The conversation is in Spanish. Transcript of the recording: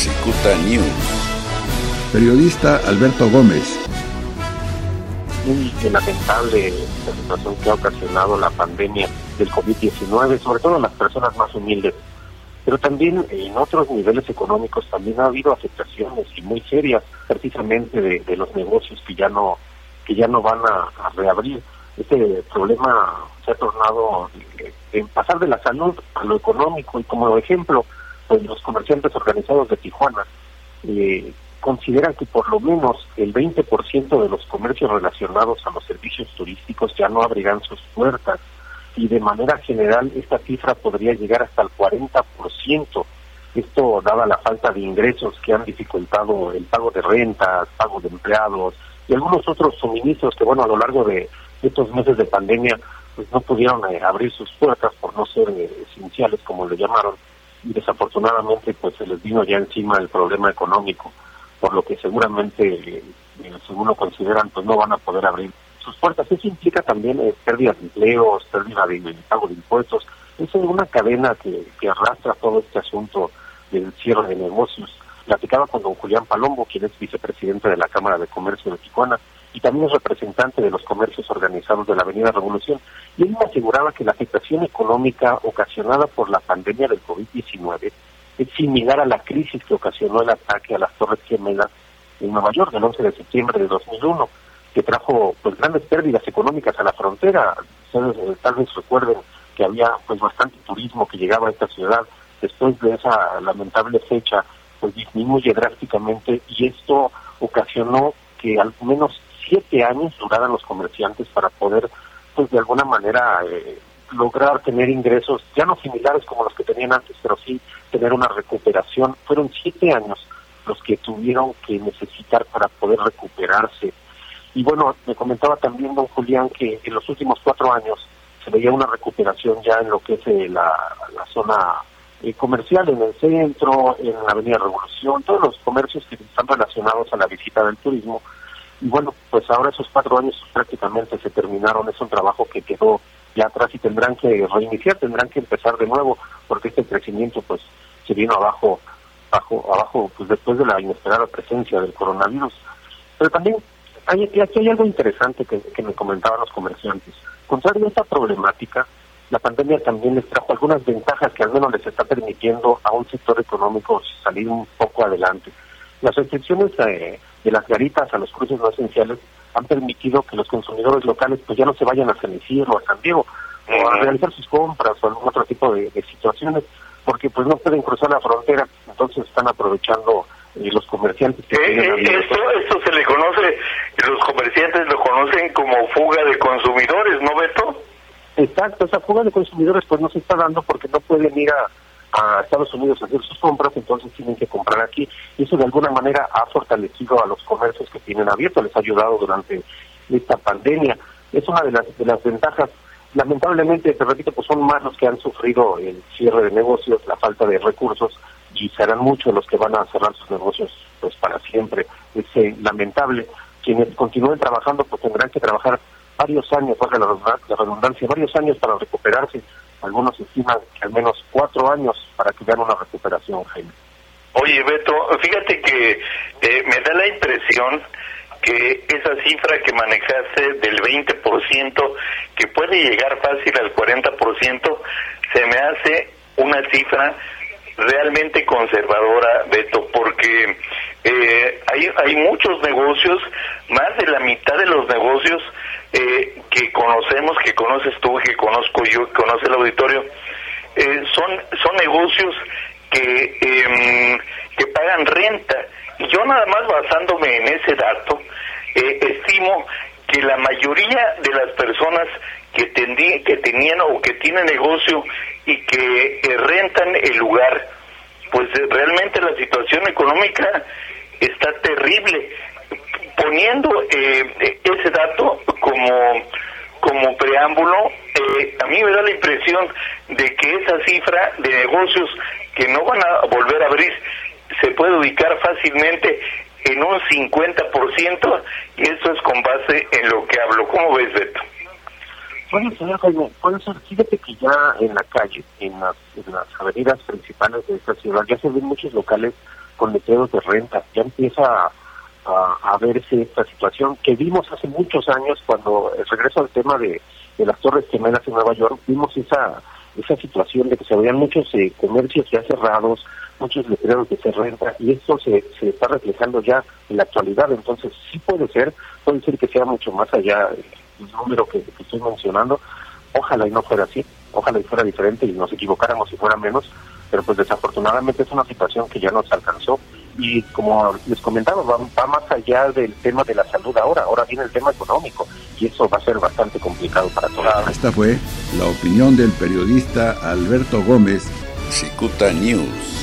Cicuta News. Periodista Alberto Gómez. Muy lamentable la situación que ha ocasionado la pandemia del COVID-19, sobre todo en las personas más humildes. Pero también en otros niveles económicos también ha habido afectaciones y muy serias precisamente de, los negocios que ya no que ya no van a, reabrir. Este problema se ha tornado en pasar de la salud a lo económico y como ejemplo, los comerciantes organizados de Tijuana eh, consideran que por lo menos el 20% de los comercios relacionados a los servicios turísticos ya no abrirán sus puertas y de manera general esta cifra podría llegar hasta el 40%. Esto dada la falta de ingresos que han dificultado el pago de rentas, pago de empleados y algunos otros suministros que, bueno, a lo largo de estos meses de pandemia, pues no pudieron eh, abrir sus puertas por no ser eh, esenciales, como le llamaron, y desafortunadamente pues se les vino ya encima el problema económico por lo que seguramente, eh, según lo consideran, pues no van a poder abrir sus puertas. Eso implica también eh, pérdida de empleos, pérdida de, pago de impuestos. Es una cadena que, que arrastra todo este asunto del cierre de negocios. Platicaba con don Julián Palombo, quien es vicepresidente de la Cámara de Comercio de Tijuana y también es representante de los comercios organizados de la Avenida Revolución. Y él me aseguraba que la afectación económica ocasionada por la pandemia del COVID-19 es similar a la crisis que ocasionó el ataque a las Torres Gemelas en Nueva York el 11 de septiembre de 2001, que trajo pues grandes pérdidas económicas a la frontera. Eh, tal vez recuerden que había pues bastante turismo que llegaba a esta ciudad. Después de esa lamentable fecha, pues disminuye drásticamente y esto ocasionó que al menos siete años duraran los comerciantes para poder pues de alguna manera eh, lograr tener ingresos ya no similares como los que tenían antes, pero sí tener una recuperación. Fueron siete años los que tuvieron que necesitar para poder recuperarse. Y bueno, me comentaba también don Julián que en los últimos cuatro años se veía una recuperación ya en lo que es eh, la, zona eh, comercial, en el centro, en la Avenida Revolución, todos los comercios que están relacionados a la visita del turismo. Y bueno, pues ahora esos cuatro años prácticamente se terminaron, es un trabajo que quedó ya atrás y tendrán que reiniciar, tendrán que empezar de nuevo, porque este crecimiento pues se vino abajo, abajo, abajo pues después de la inesperada presencia del coronavirus. Pero también hay, aquí hay algo interesante que, que me comentaban los comerciantes. Contrario a esta problemática, la pandemia también les trajo algunas ventajas que al menos les está permitiendo a un sector económico salir un poco adelante. Las restricciones eh, de las garitas a los cruces no esenciales han permitido que los consumidores locales pues ya no se vayan a San Isidro o a San Diego o a realizar sus compras o algún otro tipo de, situaciones porque pues no pueden cruzar la frontera. Entonces están aprovechando eh, los comerciantes que eh, eh, esto, esto se le conoce los comerciantes lo conocen como fuga de consumidores ¿no Beto? Exacto, esa fuga de consumidores pues no se está dando porque no pueden ir a a Estados Unidos a hacer sus compras, entonces tienen que comprar aquí. Y eso de alguna manera ha fortalecido a los comercios que tienen abiertos, les ha ayudado durante esta pandemia. Es una de las, de las ventajas. Lamentablemente, te repito, pues son más los que han sufrido el cierre de negocios, la falta de recursos, y serán muchos los que van a cerrar sus negocios pues para siempre. Es eh, lamentable. Quienes continúen trabajando, pues tendrán que trabajar varios años, valga la redundancia, varios años para recuperarse algunos estiman que al menos cuatro años para que vean una recuperación, Jaime. Oye, Beto, fíjate que eh, me da la impresión que esa cifra que manejaste del 20%, que puede llegar fácil al 40%, se me hace una cifra realmente conservadora, Beto, porque eh, hay, hay muchos negocios, más de la mitad de los negocios eh, que conocemos, que conoces tú, que conozco yo, que conoce el auditorio, eh, son, son negocios que, em, que pagan renta. Y yo nada más basándome en ese dato, eh, estimo que la mayoría de las personas que, tendí, que tenían o que tienen negocio y que rentan el lugar, pues realmente la situación económica está terrible poniendo eh, ese dato como como preámbulo, eh, a mí me da la impresión de que esa cifra de negocios que no van a volver a abrir se puede ubicar fácilmente en un 50% y eso es con base en lo que hablo. ¿Cómo ves, Beto? Puede ser, Jaime. Fíjate que ya en la calle, en las, en las avenidas principales de esta ciudad, ya se ven muchos locales con letreros de renta. Ya empieza a, a, verse esta situación que vimos hace muchos años cuando, el regreso al tema de, de las Torres Gemelas en Nueva York, vimos esa esa situación de que se veían muchos eh, comercios ya cerrados, muchos letreros de se renta, y esto se, se está reflejando ya en la actualidad. Entonces, sí puede ser, puede ser que sea mucho más allá el número que, estoy mencionando. Ojalá y no fuera así, ojalá y fuera diferente y nos equivocáramos y fuera menos, pero pues desafortunadamente es una situación que ya nos alcanzó y como les comentaba, va, más allá del tema de la salud ahora, ahora viene el tema económico y eso va a ser bastante complicado para todos. Esta fue la opinión del periodista Alberto Gómez, Cicuta News.